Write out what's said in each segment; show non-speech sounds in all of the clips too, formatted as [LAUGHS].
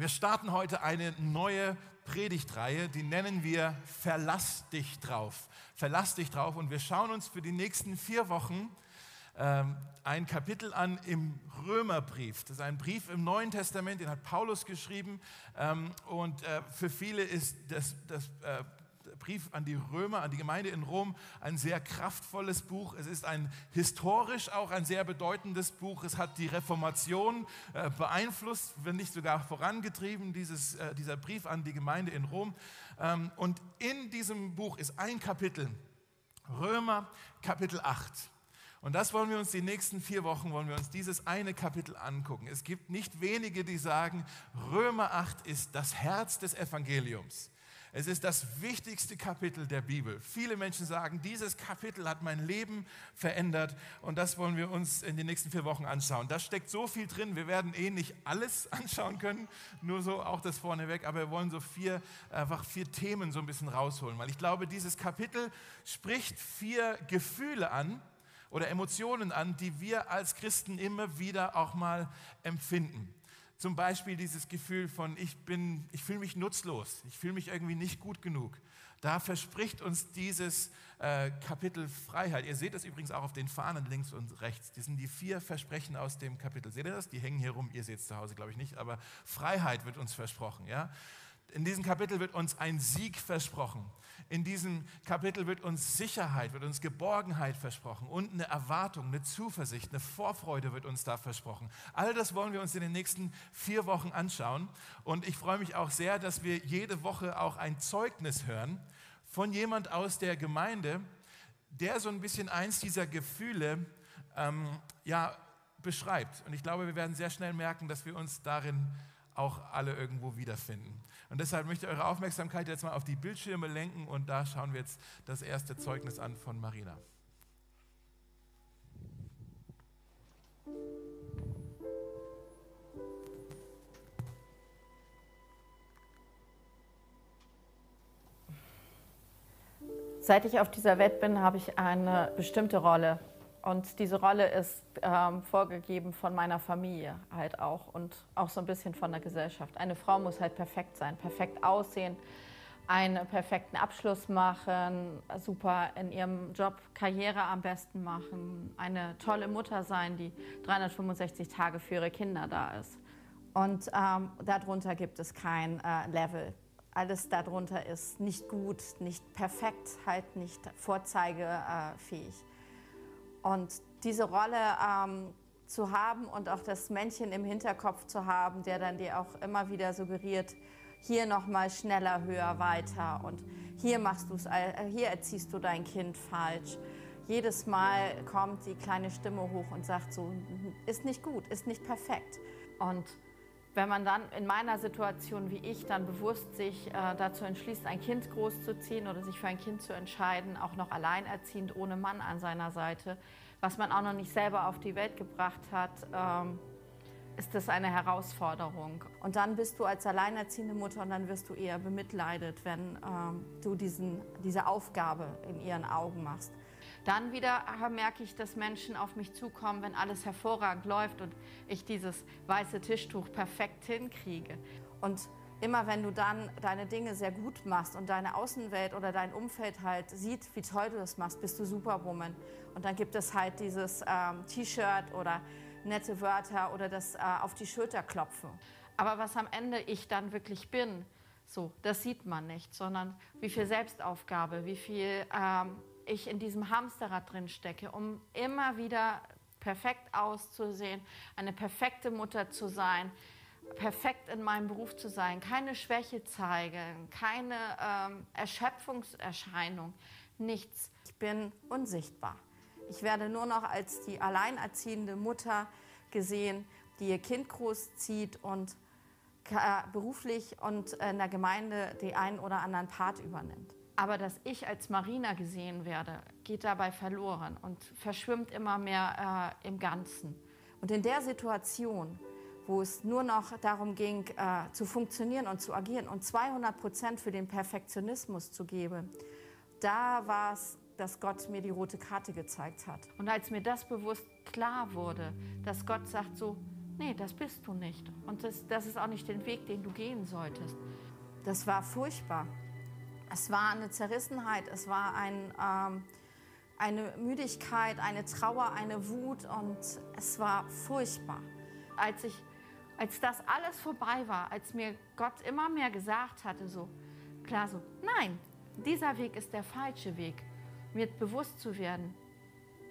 Wir starten heute eine neue Predigtreihe, die nennen wir Verlass dich drauf. Verlass dich drauf und wir schauen uns für die nächsten vier Wochen ähm, ein Kapitel an im Römerbrief. Das ist ein Brief im Neuen Testament, den hat Paulus geschrieben ähm, und äh, für viele ist das, das äh, Brief an die Römer, an die Gemeinde in Rom, ein sehr kraftvolles Buch. Es ist ein historisch auch ein sehr bedeutendes Buch. Es hat die Reformation äh, beeinflusst, wenn nicht sogar vorangetrieben, dieses, äh, dieser Brief an die Gemeinde in Rom. Ähm, und in diesem Buch ist ein Kapitel, Römer Kapitel 8. Und das wollen wir uns die nächsten vier Wochen, wollen wir uns dieses eine Kapitel angucken. Es gibt nicht wenige, die sagen, Römer 8 ist das Herz des Evangeliums. Es ist das wichtigste Kapitel der Bibel. Viele Menschen sagen, dieses Kapitel hat mein Leben verändert und das wollen wir uns in den nächsten vier Wochen anschauen. Da steckt so viel drin, wir werden eh nicht alles [LAUGHS] anschauen können, nur so auch das vorneweg, aber wir wollen so vier, einfach vier Themen so ein bisschen rausholen, weil ich glaube, dieses Kapitel spricht vier Gefühle an oder Emotionen an, die wir als Christen immer wieder auch mal empfinden. Zum Beispiel dieses Gefühl von, ich, ich fühle mich nutzlos, ich fühle mich irgendwie nicht gut genug. Da verspricht uns dieses äh, Kapitel Freiheit. Ihr seht das übrigens auch auf den Fahnen links und rechts. Das sind die vier Versprechen aus dem Kapitel. Seht ihr das? Die hängen hier rum. Ihr seht es zu Hause, glaube ich nicht. Aber Freiheit wird uns versprochen. Ja? In diesem Kapitel wird uns ein Sieg versprochen. In diesem Kapitel wird uns Sicherheit, wird uns Geborgenheit versprochen und eine Erwartung, eine Zuversicht, eine Vorfreude wird uns da versprochen. All das wollen wir uns in den nächsten vier Wochen anschauen. Und ich freue mich auch sehr, dass wir jede Woche auch ein Zeugnis hören von jemand aus der Gemeinde, der so ein bisschen eins dieser Gefühle ähm, ja, beschreibt. Und ich glaube, wir werden sehr schnell merken, dass wir uns darin auch alle irgendwo wiederfinden. Und deshalb möchte ich eure Aufmerksamkeit jetzt mal auf die Bildschirme lenken und da schauen wir jetzt das erste Zeugnis an von Marina. Seit ich auf dieser Welt bin, habe ich eine bestimmte Rolle und diese Rolle ist ähm, vorgegeben von meiner Familie halt auch und auch so ein bisschen von der Gesellschaft. Eine Frau muss halt perfekt sein, perfekt aussehen, einen perfekten Abschluss machen, super in ihrem Job Karriere am besten machen, eine tolle Mutter sein, die 365 Tage für ihre Kinder da ist. Und ähm, darunter gibt es kein äh, Level. Alles darunter ist nicht gut, nicht perfekt, halt nicht vorzeigefähig. Und diese Rolle ähm, zu haben und auch das Männchen im Hinterkopf zu haben, der dann dir auch immer wieder suggeriert, hier nochmal schneller, höher, weiter und hier machst du's, äh, hier erziehst du dein Kind falsch. Jedes Mal kommt die kleine Stimme hoch und sagt so, ist nicht gut, ist nicht perfekt. Und wenn man dann in meiner Situation wie ich dann bewusst sich äh, dazu entschließt, ein Kind großzuziehen oder sich für ein Kind zu entscheiden, auch noch alleinerziehend ohne Mann an seiner Seite, was man auch noch nicht selber auf die Welt gebracht hat, ähm, ist das eine Herausforderung. Und dann bist du als alleinerziehende Mutter und dann wirst du eher bemitleidet, wenn ähm, du diesen, diese Aufgabe in ihren Augen machst. Dann wieder merke ich, dass Menschen auf mich zukommen, wenn alles hervorragend läuft und ich dieses weiße Tischtuch perfekt hinkriege. Und immer wenn du dann deine Dinge sehr gut machst und deine Außenwelt oder dein Umfeld halt sieht, wie toll du das machst, bist du Superwoman. Und dann gibt es halt dieses ähm, T-Shirt oder nette Wörter oder das äh, auf die Schulter klopfen. Aber was am Ende ich dann wirklich bin, so, das sieht man nicht, sondern wie viel Selbstaufgabe, wie viel ähm, ich in diesem Hamsterrad drin stecke, um immer wieder perfekt auszusehen, eine perfekte Mutter zu sein, perfekt in meinem Beruf zu sein, keine Schwäche zeigen, keine ähm, Erschöpfungserscheinung, nichts. Ich bin unsichtbar. Ich werde nur noch als die alleinerziehende Mutter gesehen, die ihr Kind großzieht und beruflich und in der Gemeinde den einen oder anderen Part übernimmt. Aber dass ich als Marina gesehen werde, geht dabei verloren und verschwimmt immer mehr äh, im Ganzen. Und in der Situation, wo es nur noch darum ging, äh, zu funktionieren und zu agieren und 200 Prozent für den Perfektionismus zu geben, da war es, dass Gott mir die rote Karte gezeigt hat. Und als mir das bewusst klar wurde, dass Gott sagt so, nee, das bist du nicht. Und das, das ist auch nicht den Weg, den du gehen solltest. Das war furchtbar. Es war eine Zerrissenheit, es war ein, ähm, eine Müdigkeit, eine Trauer, eine Wut und es war furchtbar. Als, ich, als das alles vorbei war, als mir Gott immer mehr gesagt hatte, so klar so, nein, dieser Weg ist der falsche Weg, mir bewusst zu werden,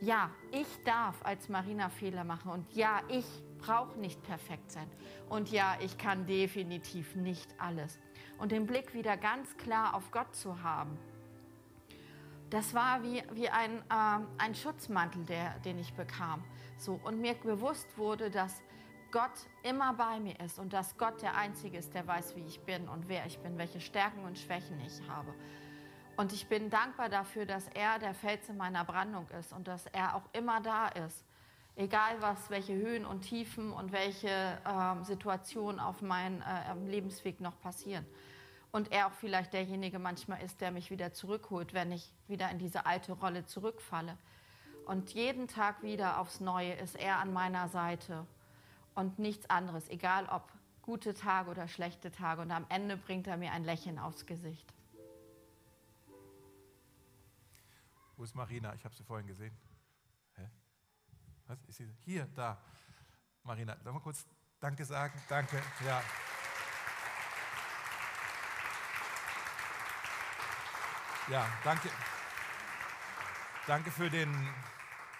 ja, ich darf als Marina Fehler machen und ja, ich brauche nicht perfekt sein und ja, ich kann definitiv nicht alles. Und den Blick wieder ganz klar auf Gott zu haben, das war wie, wie ein, äh, ein Schutzmantel, der, den ich bekam. So, und mir bewusst wurde, dass Gott immer bei mir ist und dass Gott der Einzige ist, der weiß, wie ich bin und wer ich bin, welche Stärken und Schwächen ich habe. Und ich bin dankbar dafür, dass er der Fels in meiner Brandung ist und dass er auch immer da ist. Egal was, welche Höhen und Tiefen und welche äh, Situationen auf meinem äh, Lebensweg noch passieren. Und er auch vielleicht derjenige manchmal ist, der mich wieder zurückholt, wenn ich wieder in diese alte Rolle zurückfalle. Und jeden Tag wieder aufs Neue ist er an meiner Seite und nichts anderes, egal ob gute Tage oder schlechte Tage. Und am Ende bringt er mir ein Lächeln aufs Gesicht. Wo ist Marina? Ich habe sie vorhin gesehen. Hä? Was? Ist sie? Hier, da. Marina, darf mal kurz Danke sagen? Danke. Ja. Ja, danke. Danke für den,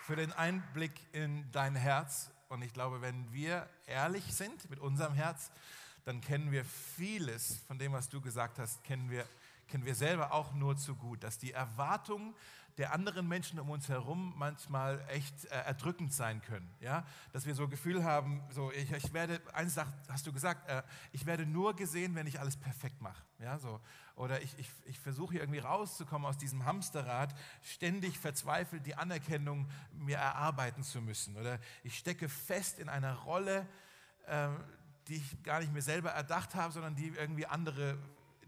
für den Einblick in dein Herz. Und ich glaube, wenn wir ehrlich sind mit unserem Herz, dann kennen wir vieles von dem, was du gesagt hast, kennen wir, kennen wir selber auch nur zu gut. Dass die Erwartungen der anderen Menschen um uns herum manchmal echt äh, erdrückend sein können. Ja? Dass wir so ein Gefühl haben, so, ich, ich werde, eines hast du gesagt, äh, ich werde nur gesehen, wenn ich alles perfekt mache. Ja? So, oder ich, ich, ich versuche irgendwie rauszukommen aus diesem Hamsterrad, ständig verzweifelt die Anerkennung mir erarbeiten zu müssen. Oder ich stecke fest in einer Rolle, äh, die ich gar nicht mir selber erdacht habe, sondern die irgendwie andere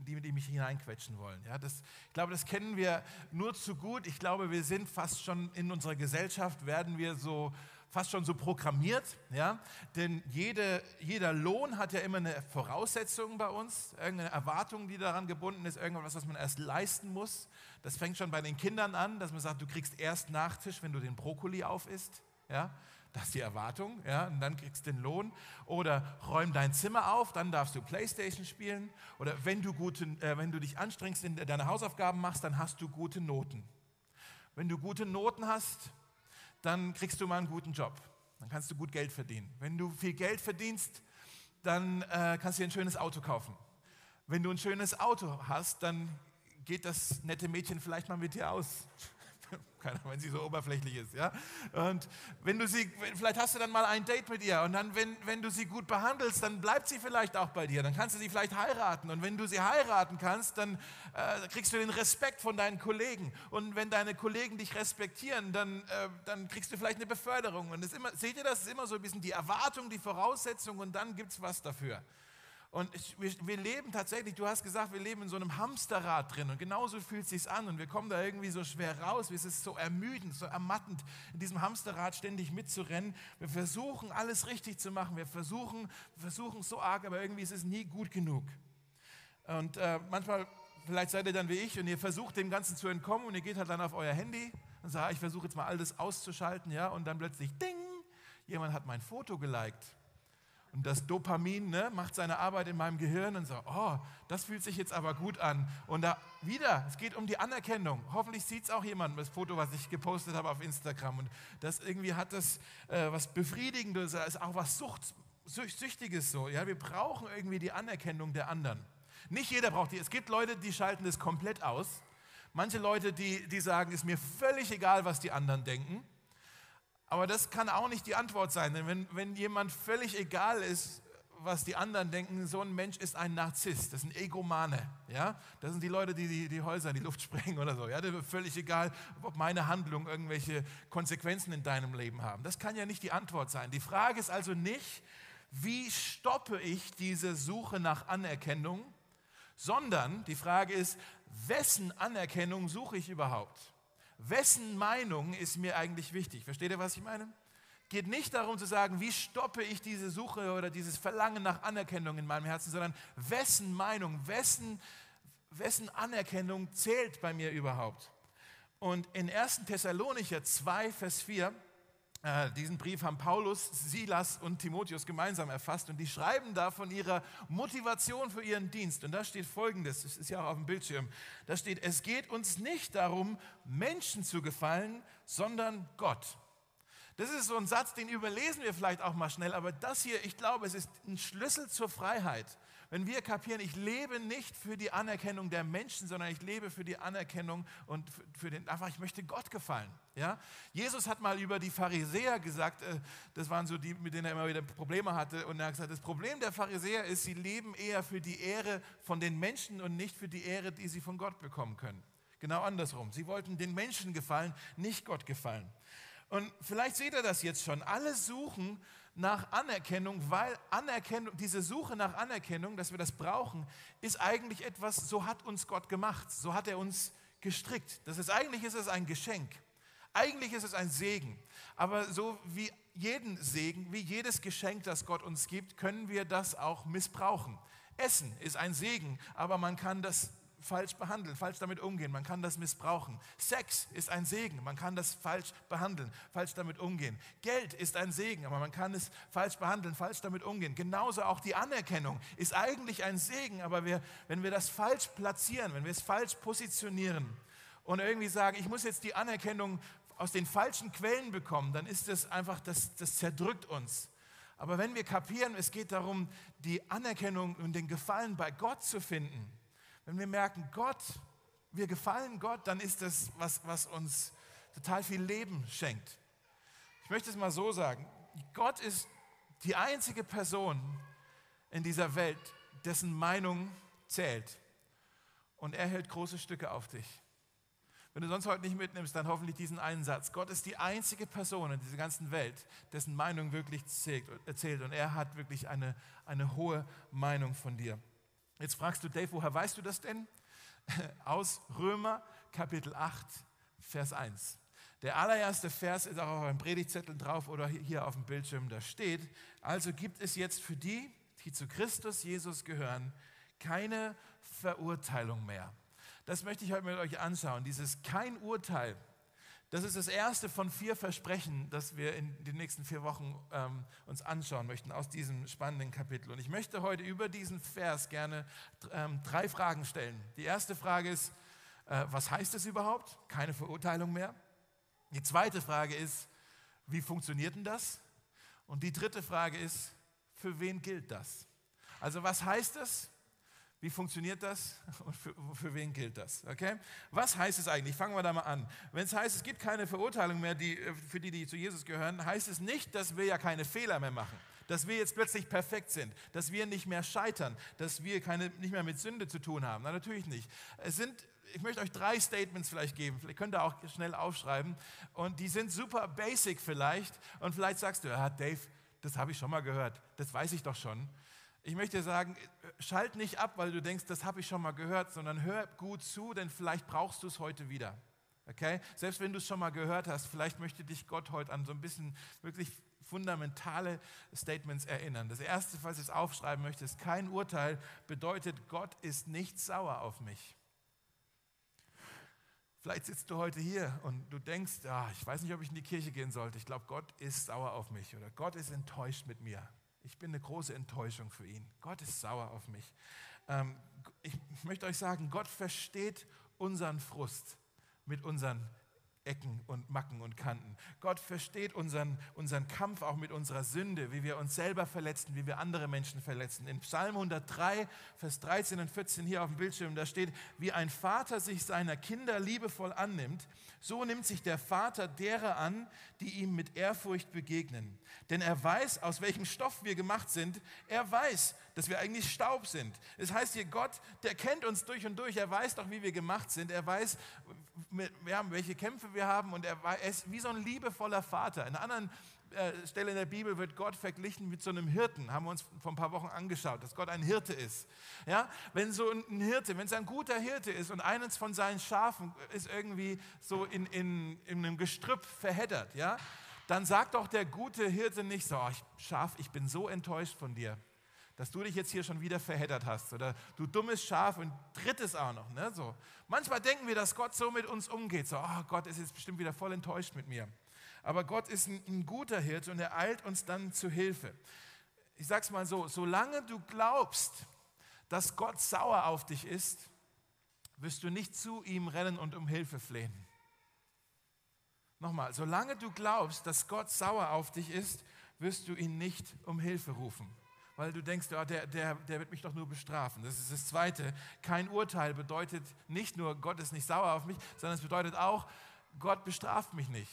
die, die mich hineinquetschen wollen. Ja, das, ich glaube, das kennen wir nur zu gut. Ich glaube, wir sind fast schon in unserer Gesellschaft, werden wir so fast schon so programmiert, ja? denn jede, jeder Lohn hat ja immer eine Voraussetzung bei uns, irgendeine Erwartung, die daran gebunden ist, irgendwas, was man erst leisten muss. Das fängt schon bei den Kindern an, dass man sagt, du kriegst erst Nachtisch, wenn du den Brokkoli aufisst. Ja? Das ist die Erwartung, ja, und dann kriegst du den Lohn. Oder räum dein Zimmer auf, dann darfst du Playstation spielen. Oder wenn du, gute, äh, wenn du dich anstrengst, in deine Hausaufgaben machst, dann hast du gute Noten. Wenn du gute Noten hast, dann kriegst du mal einen guten Job. Dann kannst du gut Geld verdienen. Wenn du viel Geld verdienst, dann äh, kannst du dir ein schönes Auto kaufen. Wenn du ein schönes Auto hast, dann geht das nette Mädchen vielleicht mal mit dir aus [LAUGHS] keiner, wenn sie so oberflächlich ist. Ja? Und wenn du sie, vielleicht hast du dann mal ein Date mit ihr und dann, wenn, wenn du sie gut behandelst, dann bleibt sie vielleicht auch bei dir. Dann kannst du sie vielleicht heiraten. Und wenn du sie heiraten kannst, dann äh, kriegst du den Respekt von deinen Kollegen. Und wenn deine Kollegen dich respektieren, dann, äh, dann kriegst du vielleicht eine Beförderung. Und das immer, seht ihr das? Ist immer so ein bisschen die Erwartung, die Voraussetzung und dann gibt es was dafür. Und wir, wir, leben tatsächlich, du hast gesagt, wir leben in so einem Hamsterrad drin und genauso fühlt es sich an und wir kommen da irgendwie so schwer raus. Es ist so ermüdend, so ermattend, in diesem Hamsterrad ständig mitzurennen. Wir versuchen alles richtig zu machen, wir versuchen, versuchen so arg, aber irgendwie ist es nie gut genug. Und äh, manchmal, vielleicht seid ihr dann wie ich und ihr versucht dem Ganzen zu entkommen und ihr geht halt dann auf euer Handy und sagt, ah, ich versuche jetzt mal alles auszuschalten, ja, und dann plötzlich, ding, jemand hat mein Foto geliked und das Dopamin ne, macht seine Arbeit in meinem Gehirn und sagt, oh, das fühlt sich jetzt aber gut an. Und da wieder, es geht um die Anerkennung. Hoffentlich sieht es auch jemand, das Foto, was ich gepostet habe auf Instagram. Und das irgendwie hat das äh, was Befriedigendes, ist auch was Sucht, Süchtiges so. Ja, wir brauchen irgendwie die Anerkennung der anderen. Nicht jeder braucht die. Es gibt Leute, die schalten das komplett aus. Manche Leute, die, die sagen, ist mir völlig egal, was die anderen denken. Aber das kann auch nicht die Antwort sein, denn wenn, wenn jemand völlig egal ist, was die anderen denken, so ein Mensch ist ein Narzisst, das ein Egomane. Ja? Das sind die Leute, die, die die Häuser in die Luft [LAUGHS] sprengen oder so. Ja? Das ist völlig egal, ob meine Handlungen irgendwelche Konsequenzen in deinem Leben haben. Das kann ja nicht die Antwort sein. Die Frage ist also nicht, wie stoppe ich diese Suche nach Anerkennung, sondern die Frage ist, wessen Anerkennung suche ich überhaupt? Wessen Meinung ist mir eigentlich wichtig? Versteht ihr, was ich meine? geht nicht darum zu sagen, wie stoppe ich diese Suche oder dieses Verlangen nach Anerkennung in meinem Herzen, sondern wessen Meinung, wessen, wessen Anerkennung zählt bei mir überhaupt. Und in 1. Thessalonicher 2, Vers 4, äh, diesen Brief haben Paulus, Silas und Timotheus gemeinsam erfasst und die schreiben da von ihrer Motivation für ihren Dienst. Und da steht folgendes, es ist ja auch auf dem Bildschirm, da steht, es geht uns nicht darum, Menschen zu gefallen, sondern Gott. Das ist so ein Satz, den überlesen wir vielleicht auch mal schnell, aber das hier, ich glaube, es ist ein Schlüssel zur Freiheit wenn wir kapieren, ich lebe nicht für die Anerkennung der Menschen, sondern ich lebe für die Anerkennung und für den, einfach, ich möchte Gott gefallen. Ja? Jesus hat mal über die Pharisäer gesagt, äh, das waren so die, mit denen er immer wieder Probleme hatte, und er hat gesagt, das Problem der Pharisäer ist, sie leben eher für die Ehre von den Menschen und nicht für die Ehre, die sie von Gott bekommen können. Genau andersrum. Sie wollten den Menschen gefallen, nicht Gott gefallen. Und vielleicht seht ihr das jetzt schon. Alle suchen nach Anerkennung, weil Anerkennung, diese Suche nach Anerkennung, dass wir das brauchen, ist eigentlich etwas, so hat uns Gott gemacht, so hat er uns gestrickt. Das ist eigentlich ist es ein Geschenk. Eigentlich ist es ein Segen. Aber so wie jeden Segen, wie jedes Geschenk, das Gott uns gibt, können wir das auch missbrauchen. Essen ist ein Segen, aber man kann das falsch behandeln, falsch damit umgehen. Man kann das missbrauchen. Sex ist ein Segen, man kann das falsch behandeln, falsch damit umgehen. Geld ist ein Segen, aber man kann es falsch behandeln, falsch damit umgehen. Genauso auch die Anerkennung ist eigentlich ein Segen, aber wir, wenn wir das falsch platzieren, wenn wir es falsch positionieren und irgendwie sagen, ich muss jetzt die Anerkennung aus den falschen Quellen bekommen, dann ist das einfach, das, das zerdrückt uns. Aber wenn wir kapieren, es geht darum, die Anerkennung und den Gefallen bei Gott zu finden, wenn wir merken, Gott, wir gefallen Gott, dann ist das, was, was uns total viel Leben schenkt. Ich möchte es mal so sagen, Gott ist die einzige Person in dieser Welt, dessen Meinung zählt. Und er hält große Stücke auf dich. Wenn du sonst heute nicht mitnimmst, dann hoffentlich diesen einen Satz. Gott ist die einzige Person in dieser ganzen Welt, dessen Meinung wirklich zählt. Und er hat wirklich eine, eine hohe Meinung von dir. Jetzt fragst du, Dave, woher weißt du das denn? [LAUGHS] Aus Römer Kapitel 8, Vers 1. Der allererste Vers ist auch auf einem Predigtzettel drauf oder hier auf dem Bildschirm, da steht, also gibt es jetzt für die, die zu Christus Jesus gehören, keine Verurteilung mehr. Das möchte ich heute mit euch anschauen, dieses kein Urteil. Das ist das erste von vier Versprechen, das wir in den nächsten vier Wochen ähm, uns anschauen möchten aus diesem spannenden Kapitel. Und ich möchte heute über diesen Vers gerne ähm, drei Fragen stellen. Die erste Frage ist, äh, was heißt es überhaupt? Keine Verurteilung mehr. Die zweite Frage ist, wie funktioniert denn das? Und die dritte Frage ist, für wen gilt das? Also was heißt es? Wie funktioniert das [LAUGHS] und für, für, wen gilt das? Okay? Was heißt es eigentlich? Fangen wir da mal an. Wenn es heißt, es gibt keine Verurteilung mehr die, äh, für die, die zu Jesus gehören, heißt es nicht, dass wir ja keine Fehler mehr machen, dass wir jetzt plötzlich perfekt sind, dass wir nicht mehr scheitern, dass wir keine, nicht mehr mit Sünde zu tun haben. Na, natürlich nicht. Es sind ich möchte euch drei Statements vielleicht geben. Vielleicht könnt ihr auch schnell aufschreiben. Und die sind super basic vielleicht. Und vielleicht sagst du, ja, Dave, das habe ich schon mal gehört. Das weiß ich doch schon. Ich möchte sagen, schalt nicht ab, weil du denkst, das habe ich schon mal gehört, sondern hör gut zu, denn vielleicht brauchst du es heute wieder. Okay? Selbst wenn du es schon mal gehört hast, vielleicht möchte dich Gott heute an so ein bisschen wirklich fundamentale Statements erinnern. Das erste, falls ich es aufschreiben möchte, ist kein Urteil bedeutet, Gott ist nicht sauer auf mich. Vielleicht sitzt du heute hier und du denkst, ah, ich weiß nicht, ob ich in die Kirche gehen sollte. Ich glaube, Gott ist sauer auf mich oder Gott ist enttäuscht mit mir. Ich bin eine große Enttäuschung für ihn. Gott ist sauer auf mich. Ähm, ich möchte euch sagen, Gott versteht unseren Frust mit unseren Ecken und Macken und Kanten. Gott versteht unseren, unseren Kampf auch mit unserer Sünde, wie wir uns selber verletzen, wie wir andere Menschen verletzen. In Psalm 103, Vers 13 und 14 hier auf dem Bildschirm, da steht, wie ein Vater sich seiner Kinder liebevoll annimmt, so nimmt sich der Vater derer an, die ihm mit Ehrfurcht begegnen. Denn er weiß, aus welchem Stoff wir gemacht sind. Er weiß, dass wir eigentlich Staub sind. Das heißt hier, Gott, der kennt uns durch und durch. Er weiß doch, wie wir gemacht sind. Er weiß, welche Kämpfe wir haben. Und er ist wie so ein liebevoller Vater. In einer anderen äh, Stelle in der Bibel wird Gott verglichen mit so einem Hirten. Haben wir uns vor ein paar Wochen angeschaut, dass Gott ein Hirte ist. Ja? Wenn so ein Hirte, wenn es ein guter Hirte ist und eines von seinen Schafen ist irgendwie so in, in, in einem Gestrüpp verheddert, ja? dann sagt doch der gute Hirte nicht so, oh, Schaf, ich bin so enttäuscht von dir, dass du dich jetzt hier schon wieder verheddert hast oder du dummes Schaf und drittes auch noch. Ne? So. Manchmal denken wir, dass Gott so mit uns umgeht, so, oh Gott ist jetzt bestimmt wieder voll enttäuscht mit mir. Aber Gott ist ein, ein guter Hirte und er eilt uns dann zu Hilfe. Ich sage es mal so, solange du glaubst, dass Gott sauer auf dich ist, wirst du nicht zu ihm rennen und um Hilfe flehen. Nochmal, solange du glaubst, dass Gott sauer auf dich ist, wirst du ihn nicht um Hilfe rufen. Weil du denkst, oh, der, der, der wird mich doch nur bestrafen. Das ist das Zweite. Kein Urteil bedeutet nicht nur, Gott ist nicht sauer auf mich, sondern es bedeutet auch, Gott bestraft mich nicht.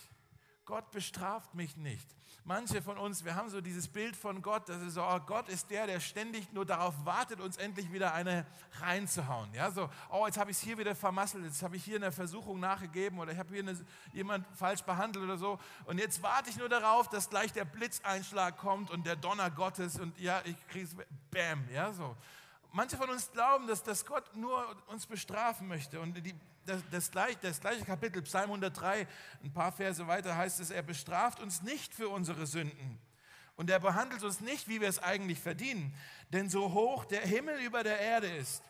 Gott bestraft mich nicht. Manche von uns, wir haben so dieses Bild von Gott, dass es so, oh, Gott ist der, der ständig nur darauf wartet, uns endlich wieder eine reinzuhauen. Ja, so, oh, jetzt habe ich es hier wieder vermasselt, jetzt habe ich hier eine Versuchung nachgegeben oder ich habe hier eine, jemand falsch behandelt oder so. Und jetzt warte ich nur darauf, dass gleich der Blitzeinschlag kommt und der Donner Gottes und ja, ich kriege es, bam, ja, so. Manche von uns glauben, dass, dass Gott nur uns bestrafen möchte. Und die, das, das, gleiche, das gleiche Kapitel, Psalm 103, ein paar Verse weiter heißt es, er bestraft uns nicht für unsere Sünden. Und er behandelt uns nicht, wie wir es eigentlich verdienen. Denn so hoch der Himmel über der Erde ist,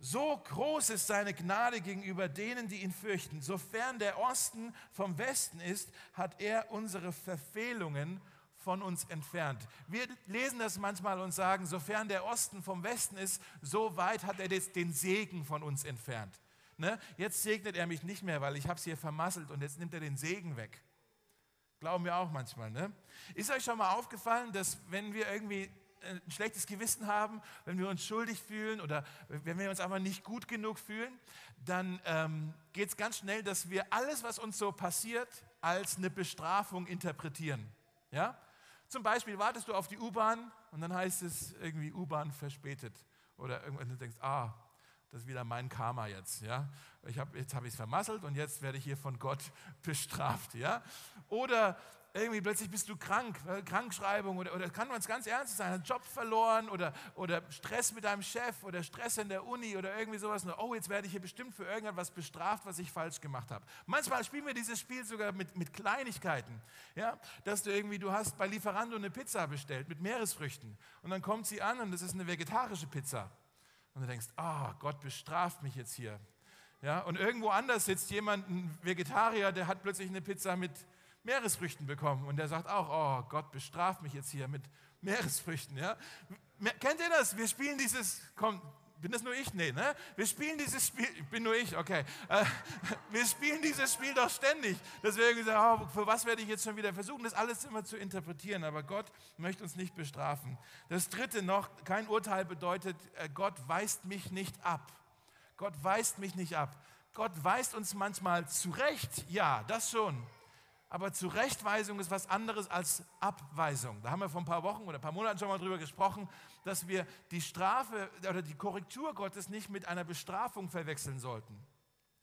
so groß ist seine Gnade gegenüber denen, die ihn fürchten. Sofern der Osten vom Westen ist, hat er unsere Verfehlungen von uns entfernt. Wir lesen das manchmal und sagen, sofern der Osten vom Westen ist, so weit hat er den Segen von uns entfernt. Ne? Jetzt segnet er mich nicht mehr, weil ich habe es hier vermasselt und jetzt nimmt er den Segen weg. Glauben wir auch manchmal. Ne? Ist euch schon mal aufgefallen, dass wenn wir irgendwie äh, ein schlechtes Gewissen haben, wenn wir uns schuldig fühlen oder wenn wir uns aber nicht gut genug fühlen, dann ähm, geht es ganz schnell, dass wir alles, was uns so passiert, als eine Bestrafung interpretieren. Ja? Zum Beispiel wartest du auf die U-Bahn und dann heißt es irgendwie U-Bahn verspätet. Oder irgendwann du denkst, ah, das ist wieder mein Karma jetzt. Ja? Ich hab, jetzt habe ich es vermasselt und jetzt werde ich hier von Gott [LAUGHS] bestraft. Ja? Oder irgendwie plötzlich bist du krank, äh, Krankschreibung oder, oder kann man es ganz ernst sein, einen Job verloren oder, oder Stress mit deinem Chef oder Stress in der Uni oder irgendwie sowas. Und, oh, jetzt werde ich hier bestimmt für irgendetwas bestraft, was ich falsch gemacht habe. Manchmal spielen wir dieses Spiel sogar mit, mit Kleinigkeiten. Ja? Dass du irgendwie, du hast bei Lieferando eine Pizza bestellt mit Meeresfrüchten und dann kommt sie an und das ist eine vegetarische Pizza. Und du denkst, oh, Gott bestraft mich jetzt hier. Ja, und irgendwo anders sitzt jemand, ein Vegetarier, der hat plötzlich eine Pizza mit Meeresfrüchten bekommen und der sagt auch, oh, Gott bestraft mich jetzt hier mit Meeresfrüchten. Ja? Kennt ihr das? Wir spielen dieses, komm, bin das nur ich? Nee, ne? Wir spielen dieses Spiel, bin nur ich, okay. Äh, [LAUGHS] wir spielen dieses Spiel doch ständig. Deswegen sagen, oh, für was werde ich jetzt schon wieder versuchen, das alles immer zu interpretieren. Aber Gott möchte uns nicht bestrafen. Das dritte noch, kein Urteil bedeutet, äh, Gott weist mich nicht ab. Gott weist mich nicht ab. Gott weist uns manchmal zurecht, ja, das schon. Aber Zurechtweisung ist was anderes als Abweisung. Da haben wir vor ein paar Wochen oder ein paar Monaten schon mal drüber gesprochen, dass wir die Strafe oder die Korrektur Gottes nicht mit einer Bestrafung verwechseln sollten.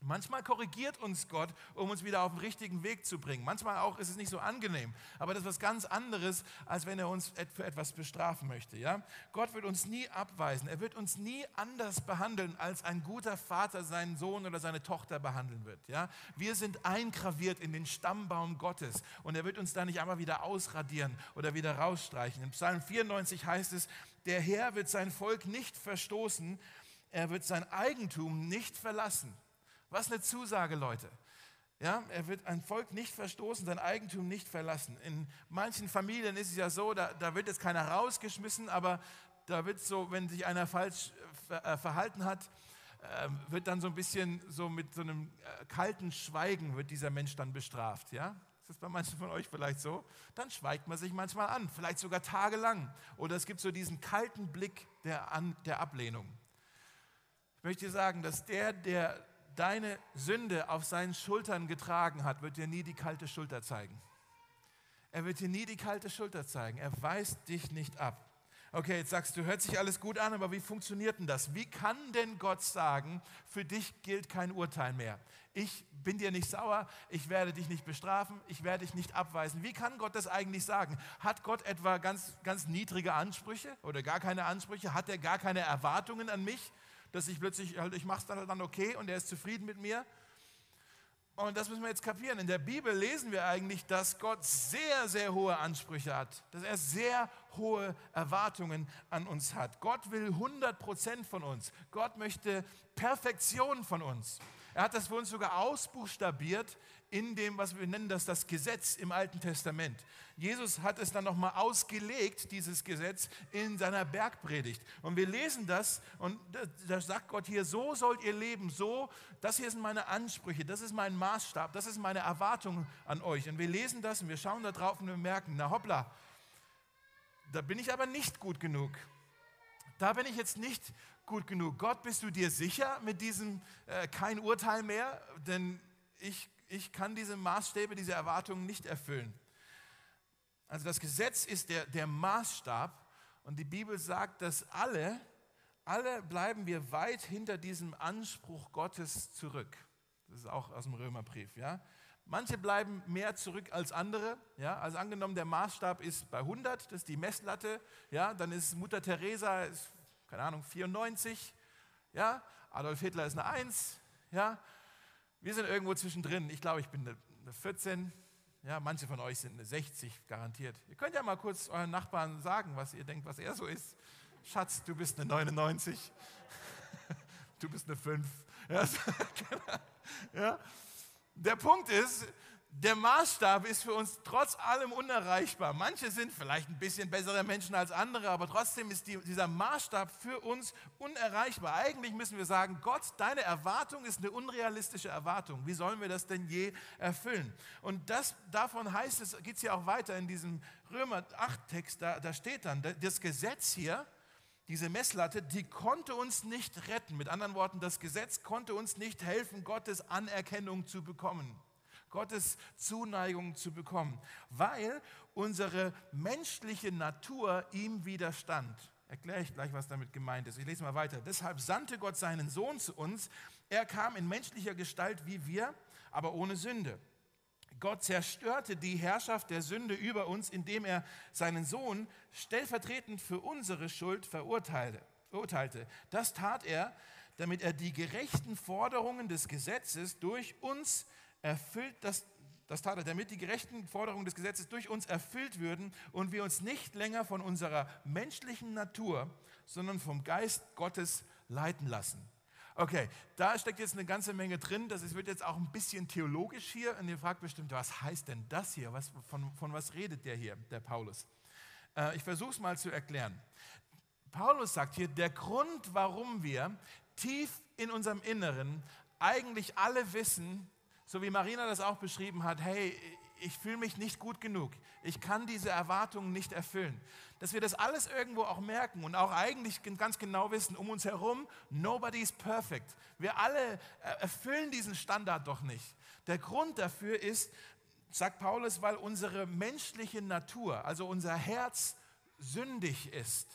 Manchmal korrigiert uns Gott, um uns wieder auf den richtigen Weg zu bringen. Manchmal auch ist es nicht so angenehm, aber das ist was ganz anderes, als wenn er uns für etwas bestrafen möchte. Ja? Gott wird uns nie abweisen. Er wird uns nie anders behandeln, als ein guter Vater seinen Sohn oder seine Tochter behandeln wird. Ja? Wir sind eingraviert in den Stammbaum Gottes und er wird uns da nicht einmal wieder ausradieren oder wieder rausstreichen. In Psalm 94 heißt es, der Herr wird sein Volk nicht verstoßen, er wird sein Eigentum nicht verlassen. Was eine Zusage, Leute. Ja, er wird ein Volk nicht verstoßen, sein Eigentum nicht verlassen. In manchen Familien ist es ja so, da, da wird jetzt keiner rausgeschmissen, aber da wird so, wenn sich einer falsch äh, verhalten hat, äh, wird dann so ein bisschen so mit so einem äh, kalten Schweigen wird dieser Mensch dann bestraft. Ja? Ist das bei manchen von euch vielleicht so? Dann schweigt man sich manchmal an, vielleicht sogar tagelang. Oder es gibt so diesen kalten Blick der, an, der Ablehnung. Ich möchte sagen, dass der, der deine Sünde auf seinen Schultern getragen hat, wird dir nie die kalte Schulter zeigen. Er wird dir nie die kalte Schulter zeigen. Er weist dich nicht ab. Okay, jetzt sagst du, hört sich alles gut an, aber wie funktioniert denn das? Wie kann denn Gott sagen, für dich gilt kein Urteil mehr? Ich bin dir nicht sauer, ich werde dich nicht bestrafen, ich werde dich nicht abweisen. Wie kann Gott das eigentlich sagen? Hat Gott etwa ganz, ganz niedrige Ansprüche oder gar keine Ansprüche? Hat er gar keine Erwartungen an mich? Dass ich plötzlich, halt, ich mache es dann, dann okay und er ist zufrieden mit mir. Und das müssen wir jetzt kapieren. In der Bibel lesen wir eigentlich, dass Gott sehr, sehr hohe Ansprüche hat, dass er sehr hohe Erwartungen an uns hat. Gott will 100 Prozent von uns. Gott möchte Perfektion von uns. Er hat das für uns sogar ausbuchstabiert in dem, was wir nennen das das Gesetz im Alten Testament. Jesus hat es dann nochmal ausgelegt, dieses Gesetz, in seiner Bergpredigt. Und wir lesen das und da sagt Gott hier, so sollt ihr leben, so, das hier sind meine Ansprüche, das ist mein Maßstab, das ist meine Erwartung an euch. Und wir lesen das und wir schauen da drauf und wir merken, na hoppla, da bin ich aber nicht gut genug. Da bin ich jetzt nicht gut genug. Gott, bist du dir sicher mit diesem äh, kein Urteil mehr? Denn ich, ich kann diese Maßstäbe, diese Erwartungen nicht erfüllen. Also das Gesetz ist der, der Maßstab und die Bibel sagt, dass alle, alle bleiben wir weit hinter diesem Anspruch Gottes zurück. Das ist auch aus dem Römerbrief, ja. Manche bleiben mehr zurück als andere. Ja? Also angenommen, der Maßstab ist bei 100, das ist die Messlatte. Ja? Dann ist Mutter Teresa, ist, keine Ahnung, 94. Ja? Adolf Hitler ist eine 1. Ja? Wir sind irgendwo zwischendrin. Ich glaube, ich bin eine, eine 14. Ja, manche von euch sind eine 60 garantiert. Ihr könnt ja mal kurz euren Nachbarn sagen, was ihr denkt, was er so ist. Schatz, du bist eine 99. [LAUGHS] Du bist eine 5. Ja, [LAUGHS] genau. ja. Der Punkt ist, der Maßstab ist für uns trotz allem unerreichbar. Manche sind vielleicht ein bisschen bessere Menschen als andere, aber trotzdem ist die, dieser Maßstab für uns unerreichbar. Eigentlich müssen wir sagen, Gott, deine Erwartung ist eine unrealistische Erwartung. Wie sollen wir das denn je erfüllen? Und das, davon heißt es, geht es ja auch weiter in diesem Römer 8-Text, da, da steht dann, das Gesetz hier, diese Messlatte, die konnte uns nicht retten. Mit anderen Worten, das Gesetz konnte uns nicht helfen, Gottes Anerkennung zu bekommen, Gottes Zuneigung zu bekommen, weil unsere menschliche Natur ihm widerstand. Erkläre ich gleich, was damit gemeint ist. Ich lese mal weiter. Deshalb sandte Gott seinen Sohn zu uns. Er kam in menschlicher Gestalt wie wir, aber ohne Sünde. Gott zerstörte die Herrschaft der Sünde über uns, indem er seinen Sohn stellvertretend für unsere Schuld verurteilte. Das tat er, damit er die gerechten Forderungen des Gesetzes durch uns erfüllt, das, das tat er, damit die gerechten Forderungen des Gesetzes durch uns erfüllt würden und wir uns nicht länger von unserer menschlichen Natur, sondern vom Geist Gottes leiten lassen. Okay, da steckt jetzt eine ganze Menge drin. Das wird jetzt auch ein bisschen theologisch hier. Und ihr fragt bestimmt, was heißt denn das hier? Was, von, von was redet der hier, der Paulus? Äh, ich versuche es mal zu erklären. Paulus sagt hier, der Grund, warum wir tief in unserem Inneren eigentlich alle wissen, so wie Marina das auch beschrieben hat, hey, ich fühle mich nicht gut genug. Ich kann diese Erwartungen nicht erfüllen. Dass wir das alles irgendwo auch merken und auch eigentlich ganz genau wissen, um uns herum, nobody is perfect. Wir alle äh, erfüllen diesen Standard doch nicht. Der Grund dafür ist, sagt Paulus, weil unsere menschliche Natur, also unser Herz, sündig ist.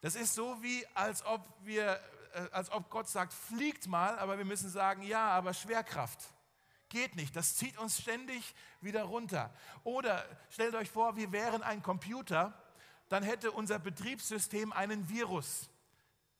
Das ist so wie, als ob, wir, äh, als ob Gott sagt, fliegt mal, aber wir müssen sagen, ja, aber Schwerkraft. Geht nicht, das zieht uns ständig wieder runter. Oder stellt euch vor, wir wären ein Computer, dann hätte unser Betriebssystem einen Virus.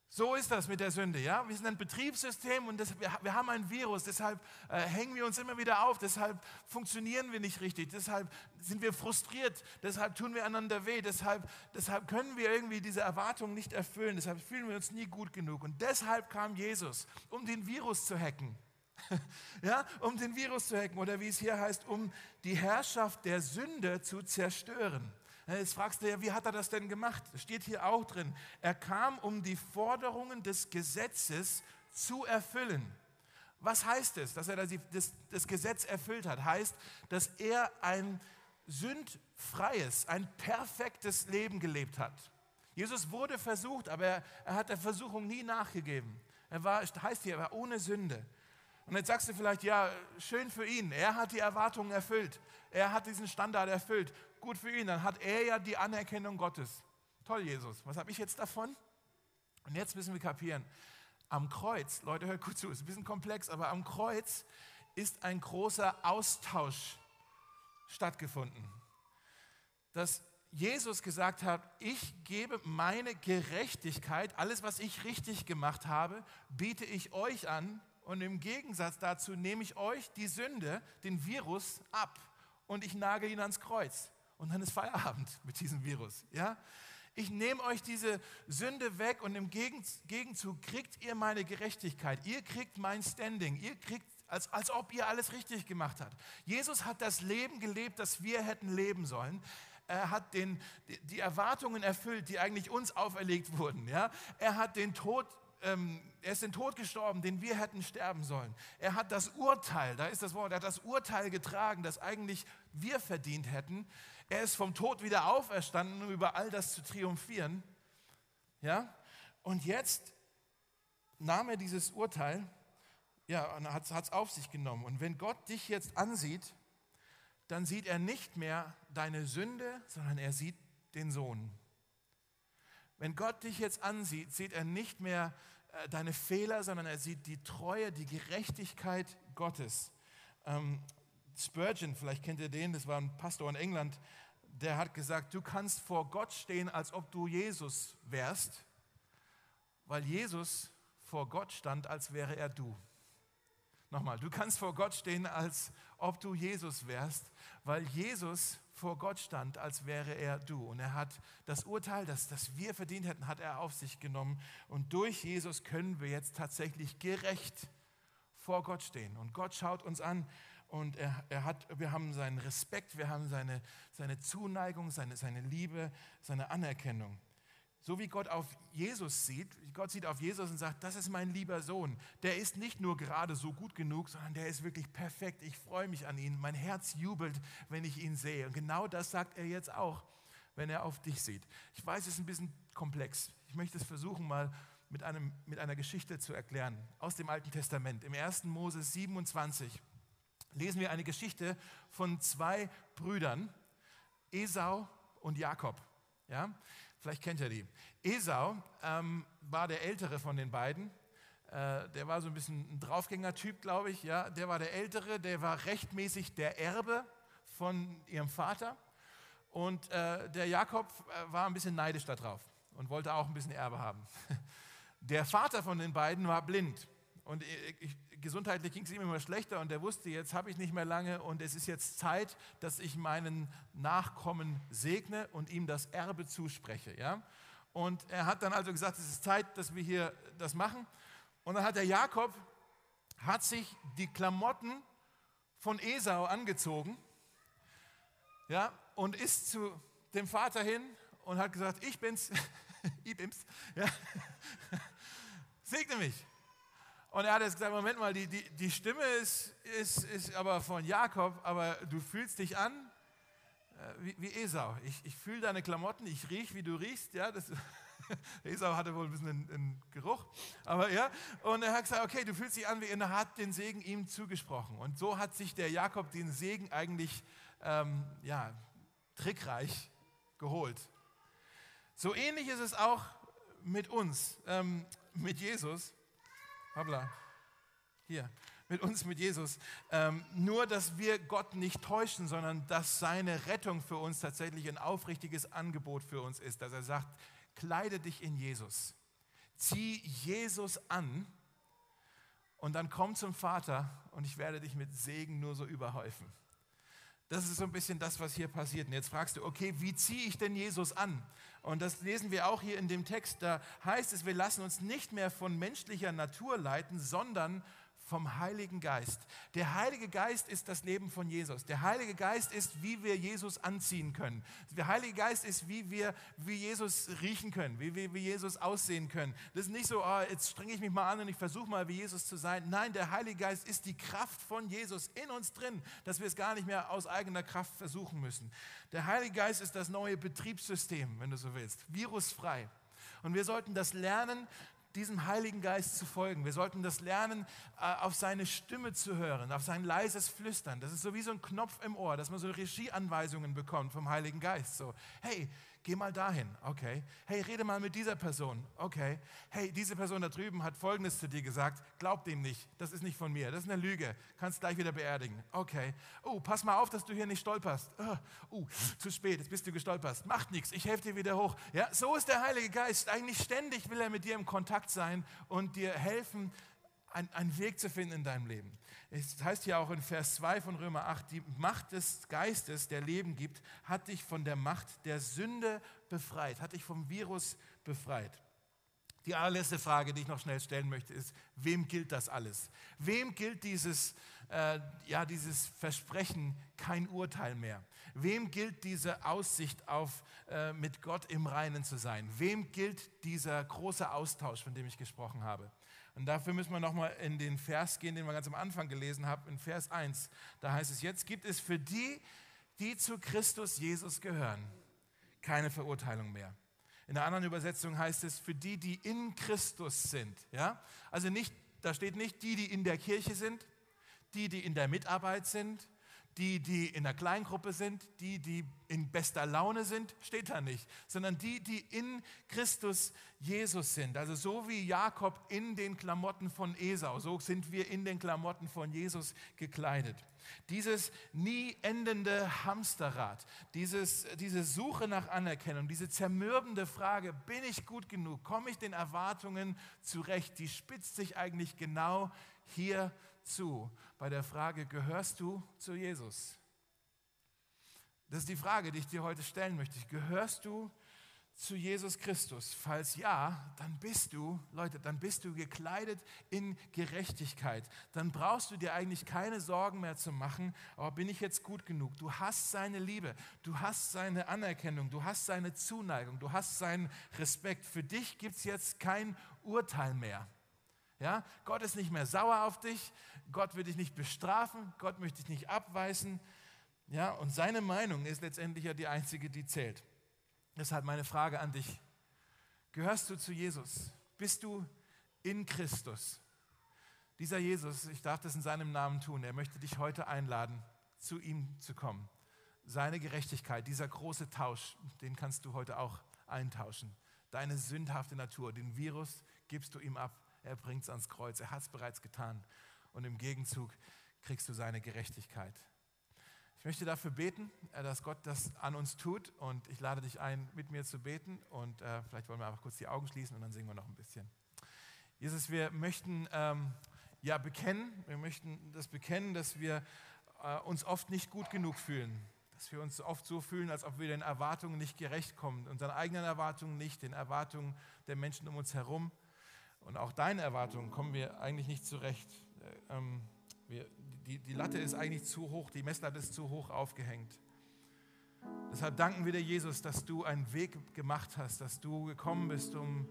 So ist das mit der Sünde, ja? Wir sind ein Betriebssystem und das, wir, haben ein Virus, deshalb äh, hängen wir uns immer wieder auf, deshalb funktionieren wir nicht richtig, deshalb sind wir frustriert, deshalb tun wir einander weh, deshalb, deshalb können wir irgendwie diese Erwartungen nicht erfüllen, deshalb fühlen wir uns nie gut genug. Und deshalb kam Jesus, um den Virus zu hacken [LAUGHS] ja, um den Virus zu hacken oder wie es hier heißt, um die Herrschaft der Sünde zu zerstören. Jetzt fragst du ja, wie hat er das denn gemacht? Das steht hier auch drin. Er kam, um die Forderungen des Gesetzes zu erfüllen. Was heißt es, dass er das, das, das Gesetz erfüllt hat? Heißt, dass er ein sündfreies, ein perfektes Leben gelebt hat. Jesus wurde versucht, aber er, er hat der Versuchung nie nachgegeben. Er war, heißt hier, er war ohne Sünde. Und jetzt sagst du vielleicht, ja, schön für ihn. Er hat die Erwartungen erfüllt. Er hat diesen Standard erfüllt. Gut für ihn. Dann hat er ja die Anerkennung Gottes. Toll, Jesus. Was habe ich jetzt davon? Und jetzt müssen wir kapieren. Am Kreuz, Leute, hört gut zu, ist ein bisschen komplex, aber am Kreuz ist ein großer Austausch stattgefunden. Dass Jesus gesagt hat, ich gebe meine Gerechtigkeit, alles, was ich richtig gemacht habe, biete ich euch an und im Gegensatz dazu nehme ich euch die Sünde, den Virus ab und ich nagel ihn ans Kreuz. Und dann ist Feierabend [LAUGHS] mit diesem Virus. Ja? Ich nehme euch diese Sünde weg und im Gegenzug kriegt ihr meine Gerechtigkeit. Ihr kriegt mein Standing. Ihr kriegt, als, als ob ihr alles richtig gemacht habt. Jesus hat das Leben gelebt, das wir hätten leben sollen er hat den, die Erwartungen erfüllt, die eigentlich uns auferlegt wurden. Ja? Er hat den Tod ähm, er ist den Tod gestorben, den wir hätten sterben sollen. Er hat das Urteil, da ist das Wort, er hat das Urteil getragen, das eigentlich wir verdient hätten. Er ist vom Tod wieder auferstanden, um über all das zu triumphieren. Ja? Und jetzt nahm er dieses Urteil, ja, und hat es auf sich genommen. Und wenn Gott dich jetzt ansieht, dann sieht er nicht mehr deine Sünde, sondern er sieht den Sohn. Wenn Gott dich jetzt ansieht, sieht er nicht mehr deine Fehler, sondern er sieht die Treue, die Gerechtigkeit Gottes. Ähm, Spurgeon, vielleicht kennt ihr den, das war ein Pastor in England, der hat gesagt, du kannst vor Gott stehen, als ob du Jesus wärst, weil Jesus vor Gott stand, als wäre er du. Nochmal, du kannst vor Gott stehen, als ob du Jesus wärst, weil Jesus vor Gott stand, als wäre er du. Und er hat das Urteil, das, das wir verdient hätten, hat er auf sich genommen. Und durch Jesus können wir jetzt tatsächlich gerecht vor Gott stehen. Und Gott schaut uns an und er, er hat, wir haben seinen Respekt, wir haben seine, seine Zuneigung, seine, seine Liebe, seine Anerkennung. So wie Gott auf Jesus sieht, Gott sieht auf Jesus und sagt, das ist mein lieber Sohn. Der ist nicht nur gerade so gut genug, sondern der ist wirklich perfekt. Ich freue mich an ihn. Mein Herz jubelt, wenn ich ihn sehe. Und genau das sagt er jetzt auch, wenn er auf dich sieht. Ich weiß, es ist ein bisschen komplex. Ich möchte es versuchen, mal mit, einem, mit einer Geschichte zu erklären aus dem Alten Testament. Im 1. Mose 27 lesen wir eine Geschichte von zwei Brüdern, Esau und Jakob. Ja? Vielleicht kennt ihr die. Esau ähm, war der ältere von den beiden. Äh, der war so ein bisschen ein Draufgänger-Typ, glaube ich. Ja? Der war der ältere, der war rechtmäßig der Erbe von ihrem Vater. Und äh, der Jakob äh, war ein bisschen neidisch darauf und wollte auch ein bisschen Erbe haben. [LAUGHS] Der Vater von den beiden war blind. Und ich, gesundheitlich ging es ihm immer schlechter und er wusste, jetzt habe ich nicht mehr lange und es ist jetzt Zeit, dass ich meinen Nachkommen segne und ihm das Erbe zuspreche. Ja? Und er hat dann also gesagt, es ist Zeit, dass wir hier das machen. Und dann hat der Jakob, hat sich die Klamotten von Esau angezogen ja, und ist zu dem Vater hin und hat gesagt, ich bin's, [LAUGHS] ich bin's, ja. [LAUGHS] segne mich. Und er hat jetzt gesagt, Moment mal, die, die, die Stimme ist, ist, ist aber von Jakob, aber du fühlst dich an äh, wie, wie, Esau. Ich, ich fühle deine Klamotten, ich rieche, wie du riechst. Ja, das, [LAUGHS] Esau hatte wohl ein bisschen einen, einen, Geruch, aber ja. Und er hat gesagt, okay, du fühlst dich an wie, und er hat den Segen ihm zugesprochen. Und so hat sich der Jakob den Segen eigentlich, ähm, ja, trickreich geholt. So ähnlich ist es auch mit uns, ähm, mit Jesus. Hoppla. Hier, mit uns, mit Jesus. Ähm, nur, dass wir Gott nicht täuschen, sondern dass seine Rettung für uns tatsächlich ein aufrichtiges Angebot für uns ist. Dass er sagt, kleide dich in Jesus. Zieh Jesus an und dann komm zum Vater und ich werde dich mit Segen nur so überhäufen. Das ist so ein bisschen das, was hier passiert. Und jetzt fragst du, okay, wie ziehe ich denn Jesus an? Und das lesen wir auch hier in dem Text. Da heißt es, wir lassen uns nicht mehr von menschlicher Natur leiten, sondern vom Heiligen Geist. Der Heilige Geist ist das Leben von Jesus. Der Heilige Geist ist, wie wir Jesus anziehen können. Der Heilige Geist ist, wie wir wie Jesus riechen können, wie wir wie Jesus aussehen können. Das ist nicht so, oh, jetzt strenge ich mich mal an und ich versuche mal, wie Jesus zu sein. Nein, der Heilige Geist ist die Kraft von Jesus in uns drin, dass wir es gar nicht mehr aus eigener Kraft versuchen müssen. Der Heilige Geist ist das neue Betriebssystem, wenn du so willst, virusfrei. Und wir sollten das lernen, diesem Heiligen Geist zu folgen. Wir sollten das lernen, äh, auf seine Stimme zu hören, auf sein leises Flüstern. Das ist so wie so ein Knopf im Ohr, dass man so Regieanweisungen bekommt vom Heiligen Geist. So, hey, Geh mal dahin. Okay. Hey, rede mal mit dieser Person. Okay. Hey, diese Person da drüben hat Folgendes zu dir gesagt. Glaub dem nicht. Das ist nicht von mir. Das ist eine Lüge. Kannst gleich wieder beerdigen. Okay. Oh, pass mal auf, dass du hier nicht stolperst. Oh, uh, zu spät. Jetzt bist du gestolpert. Macht nichts. Ich helfe dir wieder hoch. Ja, so ist der Heilige Geist. Eigentlich ständig will er mit dir im Kontakt sein und dir helfen, einen Weg zu finden in deinem Leben. Es heißt hier auch in Vers 2 von Römer 8, die Macht des Geistes, der Leben gibt, hat dich von der Macht der Sünde befreit, hat dich vom Virus befreit. Die allerletzte Frage, die ich noch schnell stellen möchte, ist, wem gilt das alles? Wem gilt dieses, äh, ja, dieses Versprechen, kein Urteil mehr? Wem gilt diese Aussicht auf, äh, mit Gott im Reinen zu sein? Wem gilt dieser große Austausch, von dem ich gesprochen habe? Und dafür müssen wir nochmal in den Vers gehen, den wir ganz am Anfang gelesen haben, in Vers 1. Da heißt es, jetzt gibt es für die, die zu Christus Jesus gehören, keine Verurteilung mehr. In der anderen Übersetzung heißt es, für die, die in Christus sind. Ja? Also nicht, da steht nicht die, die in der Kirche sind, die, die in der Mitarbeit sind, die, die in der Kleingruppe sind, die, die in bester Laune sind, steht da nicht, sondern die, die in Christus Jesus sind. Also so wie Jakob in den Klamotten von Esau, so sind wir in den Klamotten von Jesus gekleidet. Dieses nie endende Hamsterrad, dieses, diese Suche nach Anerkennung, diese zermürbende Frage, bin ich gut genug, komme ich den Erwartungen zurecht, die spitzt sich eigentlich genau hier zu bei der Frage, gehörst du zu Jesus? Das ist die Frage, die ich dir heute stellen möchte. Gehörst du zu Jesus Christus? Falls ja, dann bist du, Leute, dann bist du gekleidet in Gerechtigkeit. Dann brauchst du dir eigentlich keine Sorgen mehr zu machen, aber bin ich jetzt gut genug? Du hast seine Liebe, du hast seine Anerkennung, du hast seine Zuneigung, du hast seinen Respekt. Für dich gibt es jetzt kein Urteil mehr. Ja? Gott ist nicht mehr sauer auf dich, Gott will dich nicht bestrafen, Gott möchte dich nicht abweisen. Ja? Und seine Meinung ist letztendlich ja die einzige, die zählt. Deshalb meine Frage an dich. Gehörst du zu Jesus? Bist du in Christus? Dieser Jesus, ich darf das in seinem Namen tun, er möchte dich heute einladen, zu ihm zu kommen. Seine Gerechtigkeit, dieser große Tausch, den kannst du heute auch eintauschen. Deine sündhafte Natur, den Virus gibst du ihm ab er bringt es ans Kreuz. Er hat es bereits getan. Und im Gegenzug kriegst du seine Gerechtigkeit. Ich möchte dafür beten, äh, dass Gott das an uns tut. Und ich lade dich ein, mit mir zu beten. Und äh, vielleicht wollen wir einfach kurz die Augen schließen und dann singen wir noch ein bisschen. Jesus, wir möchten ähm, ja bekennen, wir möchten das bekennen, dass wir äh, uns oft nicht gut genug fühlen. Dass wir uns oft so fühlen, als ob wir den Erwartungen nicht gerecht kommen, unseren eigenen Erwartungen nicht, den Erwartungen der Menschen um uns herum. Und auch deinen Erwartungen kommen wir eigentlich nicht zurecht. Äh, ähm, wir, die, die Latte ist eigentlich zu hoch, die Messlatte ist zu hoch aufgehängt. Deshalb danken wir dir, Jesus, dass du einen Weg gemacht hast, dass du gekommen bist, um,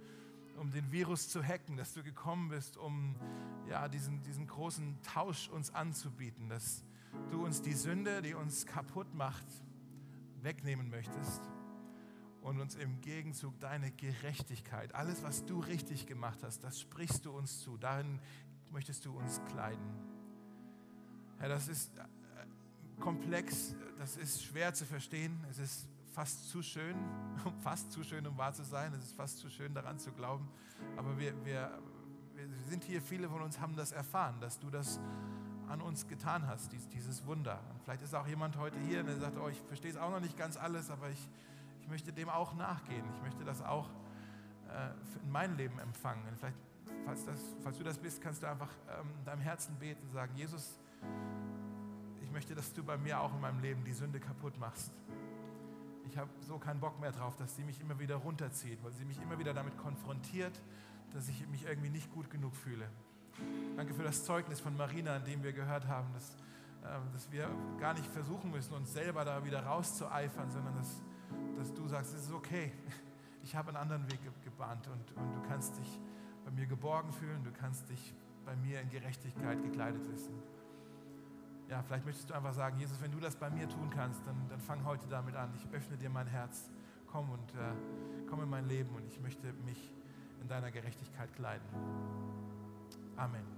um den Virus zu hacken, dass du gekommen bist, um ja, diesen, diesen großen Tausch uns anzubieten, dass du uns die Sünde, die uns kaputt macht, wegnehmen möchtest und uns im Gegenzug deine Gerechtigkeit, alles, was du richtig gemacht hast, das sprichst du uns zu. Darin möchtest du uns kleiden. Herr, das ist äh, komplex, das ist schwer zu verstehen, es ist fast zu schön, [LAUGHS] fast zu schön, um wahr zu sein, es ist fast zu schön, daran zu glauben. Aber wir, wir, wir sind hier, viele von uns haben das erfahren, dass du das an uns getan hast, dieses Wunder. Und vielleicht ist auch jemand heute hier, der sagt, oh, ich verstehe es auch noch nicht ganz alles, aber ich, ich möchte dem auch nachgehen. Ich möchte das auch äh, in mein Leben empfangen. Vielleicht, falls, das, falls du das bist, kannst du einfach ähm, in deinem Herzen beten und sagen, Jesus, ich möchte, dass du bei mir auch in meinem Leben die Sünde kaputt machst. Ich habe so keinen Bock mehr drauf, dass sie mich immer wieder runterzieht, weil sie mich immer wieder damit konfrontiert, dass ich mich irgendwie nicht gut genug fühle. Danke für das Zeugnis von Marina, an dem wir gehört haben, dass, äh, dass wir gar nicht versuchen müssen, uns selber da wieder rauszueifern, sondern dass dass du sagst, es ist okay, [LAUGHS] ich habe einen anderen Weg gebahnt und, und du kannst dich bei mir geborgen fühlen, du kannst dich bei mir in Gerechtigkeit gekleidet wissen. Ja, vielleicht möchtest du einfach sagen, Jesus, wenn du das bei mir tun kannst, dann, dann fang heute damit an. Ich öffne dir mein Herz. Komm und äh, komm in mein Leben und ich möchte mich in deiner Gerechtigkeit kleiden. Amen.